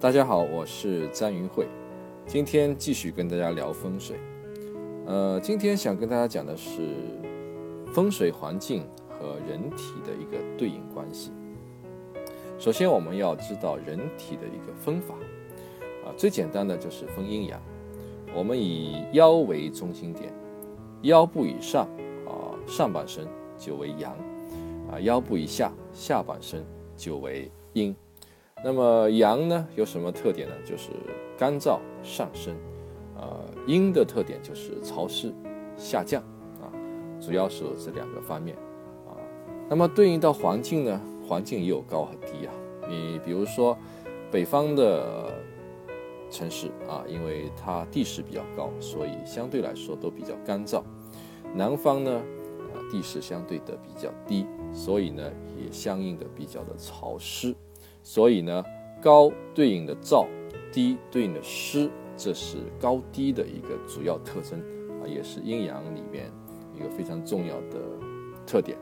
大家好，我是詹云慧，今天继续跟大家聊风水。呃，今天想跟大家讲的是风水环境和人体的一个对应关系。首先，我们要知道人体的一个分法啊，最简单的就是分阴阳。我们以腰为中心点，腰部以上啊上半身就为阳，啊腰部以下下半身就为阴。那么阳呢有什么特点呢？就是干燥上升，呃，阴的特点就是潮湿下降啊，主要是这两个方面啊。那么对应到环境呢，环境也有高和低啊。你比如说北方的城市啊，因为它地势比较高，所以相对来说都比较干燥。南方呢，呃，地势相对的比较低，所以呢也相应的比较的潮湿。所以呢，高对应的燥，低对应的湿，这是高低的一个主要特征啊，也是阴阳里面一个非常重要的特点。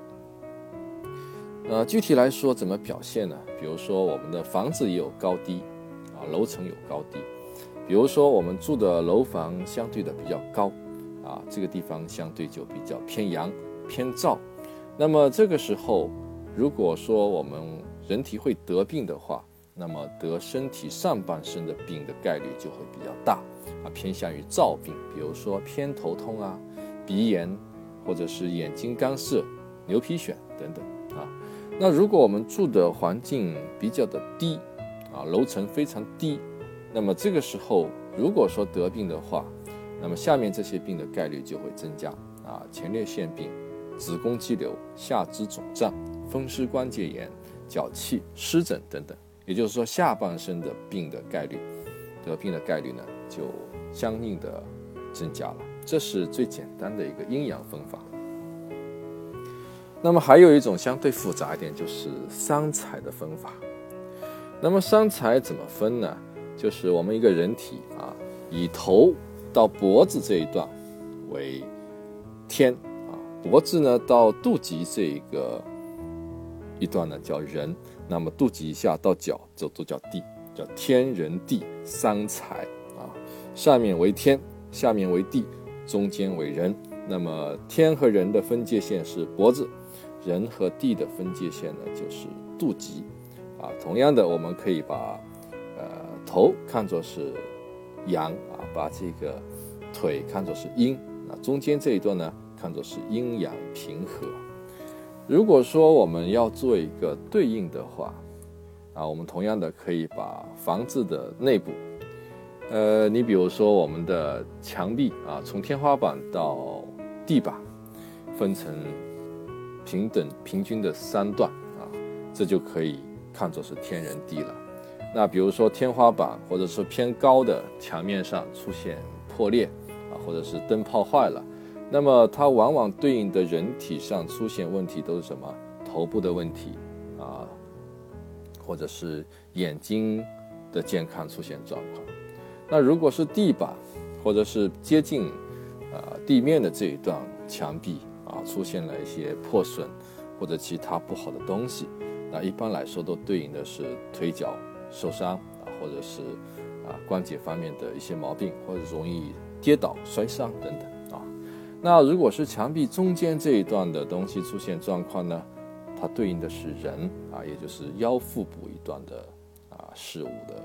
呃，具体来说怎么表现呢？比如说我们的房子也有高低啊，楼层有高低。比如说我们住的楼房相对的比较高啊，这个地方相对就比较偏阳偏燥。那么这个时候，如果说我们人体会得病的话，那么得身体上半身的病的概率就会比较大啊，偏向于燥病，比如说偏头痛啊、鼻炎，或者是眼睛干涩、牛皮癣等等啊。那如果我们住的环境比较的低啊，楼层非常低，那么这个时候如果说得病的话，那么下面这些病的概率就会增加啊，前列腺病、子宫肌瘤、下肢肿胀、风湿关节炎。脚气、湿疹等等，也就是说，下半身的病的概率，得病的概率呢，就相应的增加了。这是最简单的一个阴阳分法。那么还有一种相对复杂一点，就是伤财的分法。那么伤财怎么分呢？就是我们一个人体啊，以头到脖子这一段为天啊，脖子呢到肚脐这一个。一段呢叫人，那么肚脐以下到脚这都叫地，叫天人地三才啊。上面为天，下面为地，中间为人。那么天和人的分界线是脖子，人和地的分界线呢就是肚脐啊。同样的，我们可以把呃头看作是阳啊，把这个腿看作是阴，那中间这一段呢看作是阴阳平和。如果说我们要做一个对应的话，啊，我们同样的可以把房子的内部，呃，你比如说我们的墙壁啊，从天花板到地板，分成平等平均的三段啊，这就可以看作是天人地了。那比如说天花板或者是偏高的墙面上出现破裂啊，或者是灯泡坏了。那么它往往对应的人体上出现问题都是什么？头部的问题啊，或者是眼睛的健康出现状况。那如果是地板或者是接近啊地面的这一段墙壁啊出现了一些破损或者其他不好的东西，那一般来说都对应的是腿脚受伤啊，或者是啊关节方面的一些毛病，或者容易跌倒摔伤等等。那如果是墙壁中间这一段的东西出现状况呢，它对应的是人啊，也就是腰腹部一段的啊事物的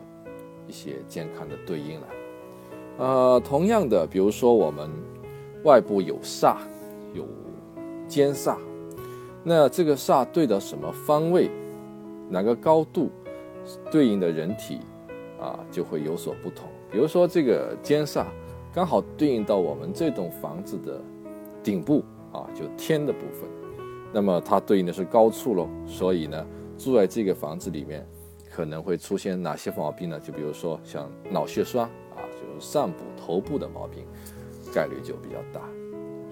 一些健康的对应了。呃，同样的，比如说我们外部有煞，有尖煞，那这个煞对的什么方位，哪个高度，对应的人体啊就会有所不同。比如说这个尖煞。刚好对应到我们这栋房子的顶部啊，就天的部分，那么它对应的是高处喽。所以呢，住在这个房子里面可能会出现哪些毛病呢？就比如说像脑血栓啊，就是上部头部的毛病，概率就比较大。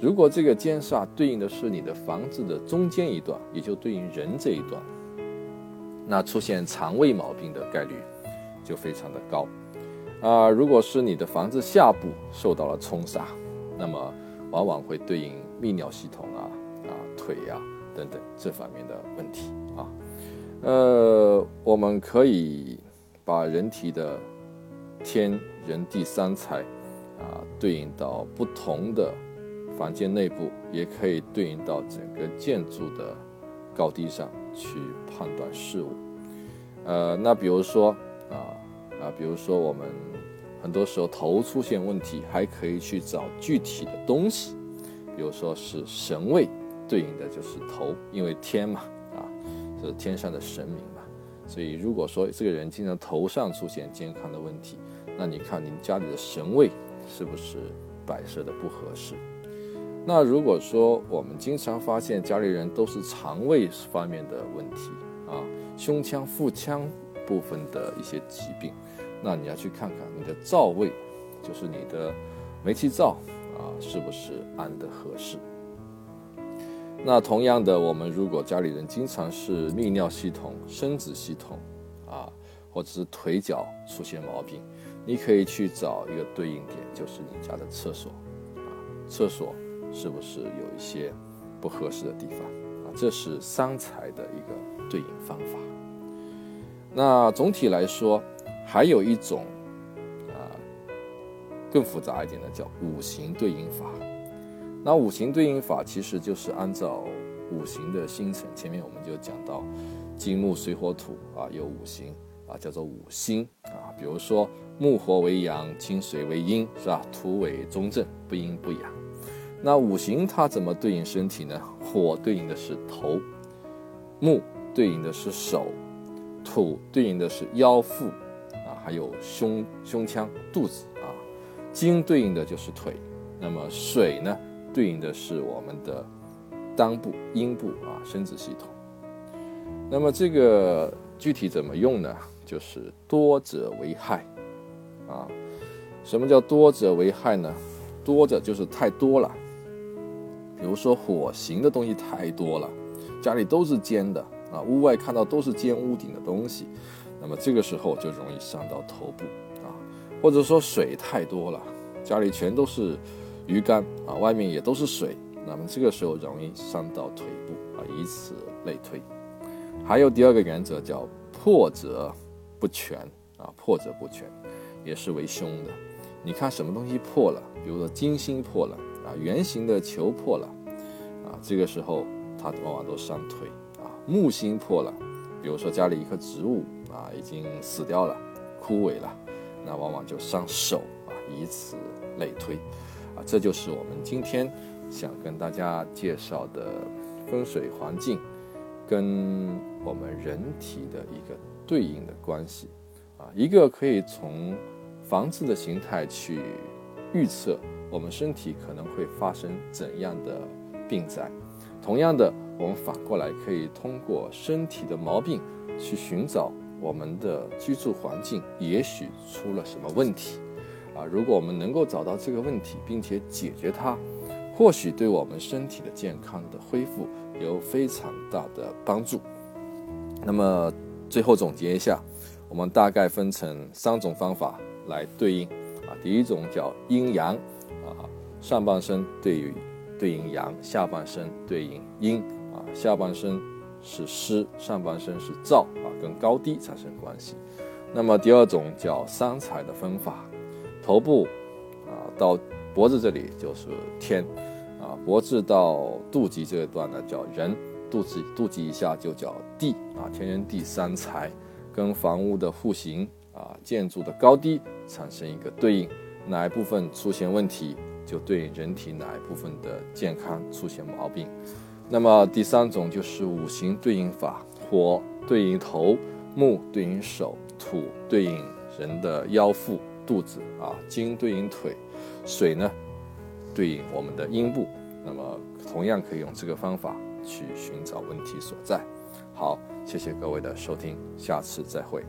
如果这个尖煞对应的是你的房子的中间一段，也就对应人这一段，那出现肠胃毛病的概率就非常的高。啊，如果是你的房子下部受到了冲杀，那么往往会对应泌尿系统啊、啊腿呀等等这方面的问题啊。呃，我们可以把人体的天人地三才啊对应到不同的房间内部，也可以对应到整个建筑的高低上去判断事物。呃，那比如说啊啊，比如说我们很多时候头出现问题，还可以去找具体的东西，比如说是神位对应的就是头，因为天嘛啊是天上的神明嘛。所以，如果说这个人经常头上出现健康的问题，那你看您家里的神位是不是摆设的不合适？那如果说我们经常发现家里人都是肠胃方面的问题啊，胸腔、腹腔部分的一些疾病，那你要去看看你的灶位，就是你的煤气灶啊，是不是安得合适？那同样的，我们如果家里人经常是泌尿系统、生殖系统，啊，或者是腿脚出现毛病，你可以去找一个对应点，就是你家的厕所，啊，厕所是不是有一些不合适的地方？啊，这是三才的一个对应方法。那总体来说，还有一种啊更复杂一点的，叫五行对应法。那五行对应法其实就是按照五行的星辰，前面我们就讲到金木水火土啊，有五行啊，叫做五星啊。比如说木火为阳，金水为阴，是吧？土为中正，不阴不阳。那五行它怎么对应身体呢？火对应的是头，木对应的是手，土对应的是腰腹，还有胸胸腔、肚子啊。金对应的就是腿，那么水呢？对应的是我们的裆部、阴部啊，生殖系统。那么这个具体怎么用呢？就是多者为害啊。什么叫多者为害呢？多者就是太多了。比如说火型的东西太多了，家里都是尖的啊，屋外看到都是尖屋顶的东西，那么这个时候就容易伤到头部啊。或者说水太多了，家里全都是。鱼竿啊，外面也都是水，那么这个时候容易伤到腿部啊，以此类推。还有第二个原则叫破则不全啊，破则不全也是为凶的。你看什么东西破了，比如说金星破了啊，圆形的球破了啊，这个时候它往往都伤腿。木星破了，比如说家里一棵植物啊已经死掉了、枯萎了，那往往就伤手啊，以此类推。啊，这就是我们今天想跟大家介绍的风水环境跟我们人体的一个对应的关系。啊，一个可以从房子的形态去预测我们身体可能会发生怎样的病灾，同样的，我们反过来可以通过身体的毛病去寻找我们的居住环境也许出了什么问题。啊，如果我们能够找到这个问题，并且解决它，或许对我们身体的健康的恢复有非常大的帮助。那么最后总结一下，我们大概分成三种方法来对应。啊，第一种叫阴阳，啊，上半身对于对应阳，下半身对应阴。下半身是湿，上半身是燥，啊，跟高低产生关系。那么第二种叫三才的分法。头部，啊，到脖子这里就是天，啊，脖子到肚脐这一段呢叫人，肚子肚脐以下就叫地，啊，天人地三才，跟房屋的户型啊，建筑的高低产生一个对应，哪一部分出现问题，就对人体哪一部分的健康出现毛病。那么第三种就是五行对应法，火对应头，木对应手，土对应人的腰腹。肚子啊，金对应腿，水呢对应我们的阴部，那么同样可以用这个方法去寻找问题所在。好，谢谢各位的收听，下次再会。